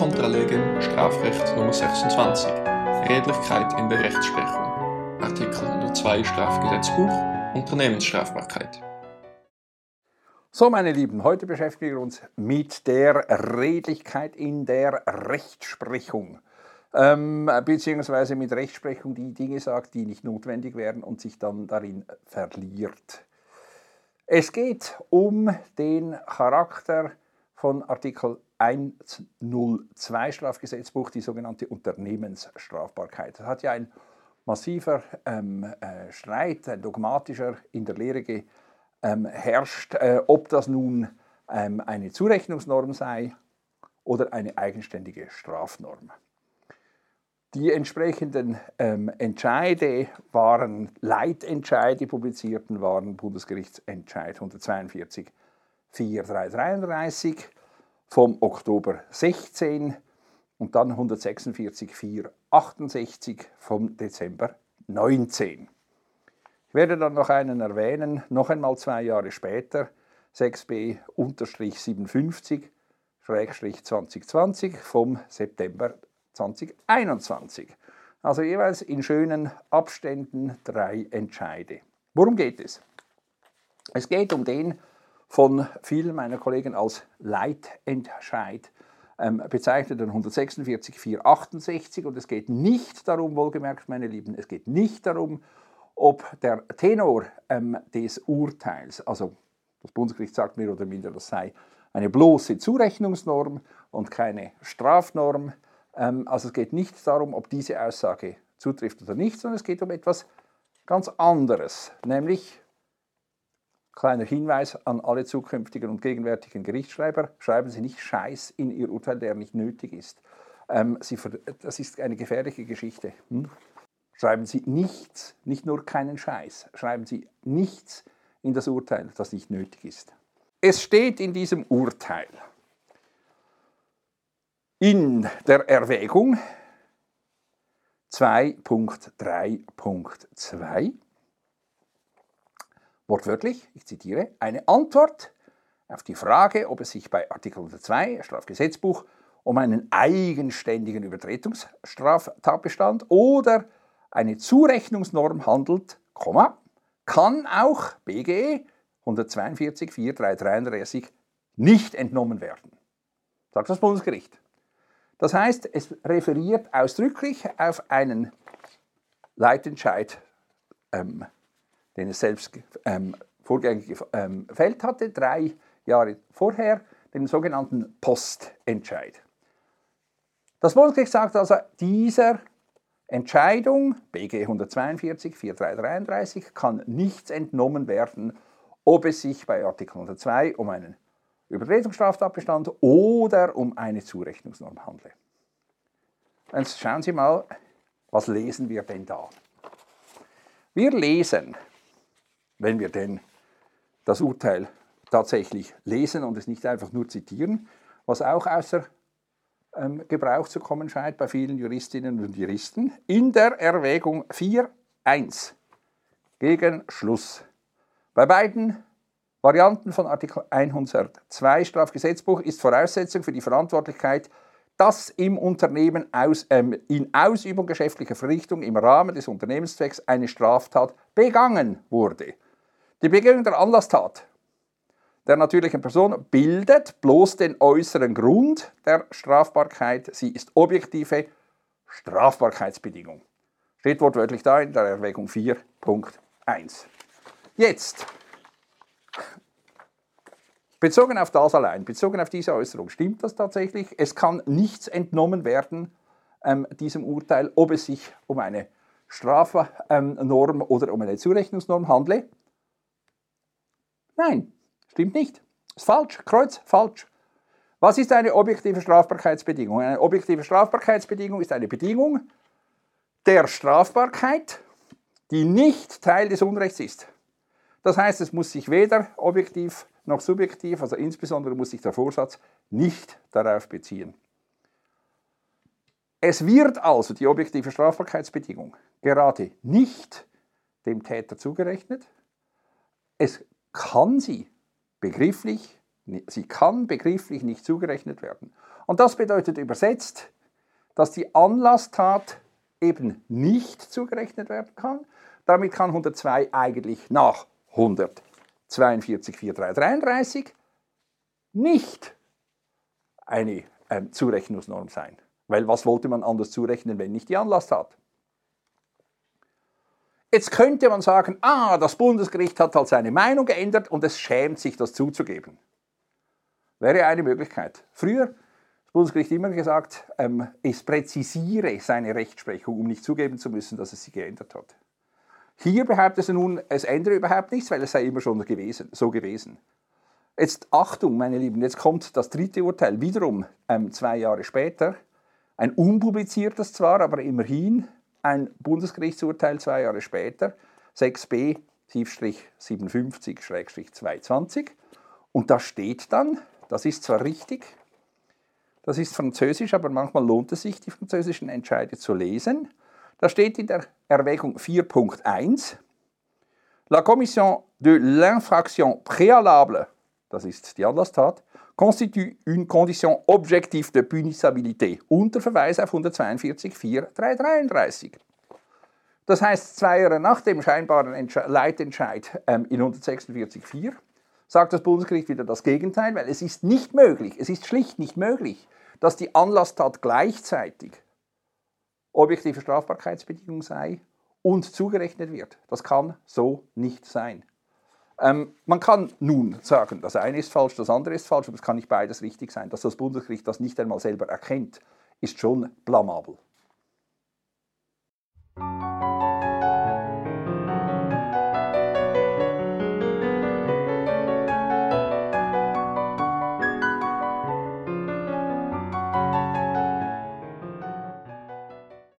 contra legem Strafrecht Nummer 26 Redlichkeit in der Rechtsprechung Artikel 102 Strafgesetzbuch Unternehmensstrafbarkeit So, meine Lieben, heute beschäftigen wir uns mit der Redlichkeit in der Rechtsprechung. Ähm, beziehungsweise mit Rechtsprechung, die Dinge sagt, die nicht notwendig wären und sich dann darin verliert. Es geht um den Charakter von Artikel 102 Strafgesetzbuch, die sogenannte Unternehmensstrafbarkeit. Das hat ja ein massiver ähm, äh, Streit, ein dogmatischer in der Lehre geherrscht, ähm, äh, ob das nun ähm, eine Zurechnungsnorm sei oder eine eigenständige Strafnorm. Die entsprechenden ähm, Entscheide waren Leitentscheide, publizierten waren Bundesgerichtsentscheid 142 4333 vom Oktober 16 und dann 146 468 vom Dezember 19. Ich werde dann noch einen erwähnen, noch einmal zwei Jahre später, 6b 57 2020 vom September 2021. Also jeweils in schönen Abständen drei Entscheide. Worum geht es? Es geht um den von vielen meiner Kollegen als Leitentscheid ähm, bezeichneten 146 468 und es geht nicht darum, wohlgemerkt meine Lieben, es geht nicht darum, ob der Tenor ähm, des Urteils, also das Bundesgericht sagt mehr oder minder, das sei eine bloße Zurechnungsnorm und keine Strafnorm. Ähm, also es geht nicht darum, ob diese Aussage zutrifft oder nicht, sondern es geht um etwas ganz anderes, nämlich Kleiner Hinweis an alle zukünftigen und gegenwärtigen Gerichtsschreiber, schreiben Sie nicht Scheiß in Ihr Urteil, der nicht nötig ist. Ähm, Sie, das ist eine gefährliche Geschichte. Hm? Schreiben Sie nichts, nicht nur keinen Scheiß, schreiben Sie nichts in das Urteil, das nicht nötig ist. Es steht in diesem Urteil in der Erwägung 2.3.2 Wortwörtlich, ich zitiere, eine Antwort auf die Frage, ob es sich bei Artikel 102 Strafgesetzbuch um einen eigenständigen Übertretungsstraftatbestand oder eine Zurechnungsnorm handelt, kann auch BGE 142 4333 nicht entnommen werden. Sagt das Bundesgericht. Das heißt, es referiert ausdrücklich auf einen Leitentscheid ähm, den es selbst ähm, vorgängig ähm, gefällt hatte, drei Jahre vorher, den sogenannten Postentscheid. Das Bundesgericht sagt also, dieser Entscheidung BG 142 4333 kann nichts entnommen werden, ob es sich bei Artikel 102 um einen Übertretungsstraftatbestand oder um eine Zurechnungsnorm handle. Jetzt schauen Sie mal, was lesen wir denn da? Wir lesen wenn wir denn das Urteil tatsächlich lesen und es nicht einfach nur zitieren, was auch außer ähm, Gebrauch zu kommen scheint bei vielen Juristinnen und Juristen, in der Erwägung 4.1 gegen Schluss. Bei beiden Varianten von Artikel 102 Strafgesetzbuch ist Voraussetzung für die Verantwortlichkeit, dass im Unternehmen aus, ähm, in Ausübung geschäftlicher Verrichtung im Rahmen des Unternehmenszwecks eine Straftat begangen wurde. Die Begehung der Anlasstat der natürlichen Person bildet bloß den äußeren Grund der Strafbarkeit. Sie ist objektive Strafbarkeitsbedingung. Steht wortwörtlich da in der Erwägung 4.1. Jetzt, bezogen auf das allein, bezogen auf diese Äußerung, stimmt das tatsächlich? Es kann nichts entnommen werden ähm, diesem Urteil, ob es sich um eine Strafnorm oder um eine Zurechnungsnorm handle. Nein, stimmt nicht. Ist falsch. Kreuz, falsch. Was ist eine objektive Strafbarkeitsbedingung? Eine objektive Strafbarkeitsbedingung ist eine Bedingung der Strafbarkeit, die nicht Teil des Unrechts ist. Das heißt, es muss sich weder objektiv noch subjektiv, also insbesondere muss sich der Vorsatz nicht darauf beziehen. Es wird also die objektive Strafbarkeitsbedingung gerade nicht dem Täter zugerechnet. Es kann sie begrifflich, sie kann begrifflich nicht zugerechnet werden. Und das bedeutet übersetzt, dass die Anlasstat eben nicht zugerechnet werden kann. Damit kann 102 eigentlich nach 142 4333 nicht eine ähm, Zurechnungsnorm sein. Weil was wollte man anders zurechnen, wenn nicht die Anlasstat? Jetzt könnte man sagen, ah, das Bundesgericht hat halt seine Meinung geändert und es schämt sich, das zuzugeben. Wäre eine Möglichkeit. Früher hat das Bundesgericht immer gesagt, ähm, es präzisiere seine Rechtsprechung, um nicht zugeben zu müssen, dass es sie geändert hat. Hier behauptet es nun, es ändere überhaupt nichts, weil es sei immer schon gewesen, so gewesen. Jetzt Achtung, meine Lieben, jetzt kommt das dritte Urteil wiederum ähm, zwei Jahre später. Ein unpubliziertes zwar, aber immerhin ein Bundesgerichtsurteil zwei Jahre später, 6b 57-220. Und da steht dann, das ist zwar richtig, das ist französisch, aber manchmal lohnt es sich, die französischen Entscheide zu lesen. Da steht in der Erwägung 4.1, La Commission de l'infraction préalable, das ist die Anlasstat, constitue une condition objective de punissabilité unter Verweis auf 142.4.333. Das heißt, zwei Jahre nach dem scheinbaren Entsche Leitentscheid ähm, in 146.4 sagt das Bundesgericht wieder das Gegenteil, weil es ist nicht möglich, es ist schlicht nicht möglich, dass die Anlasstat gleichzeitig objektive Strafbarkeitsbedingung sei und zugerechnet wird. Das kann so nicht sein. Ähm, man kann nun sagen, das eine ist falsch, das andere ist falsch, aber es kann nicht beides richtig sein. Dass das Bundesgericht das nicht einmal selber erkennt, ist schon blamabel.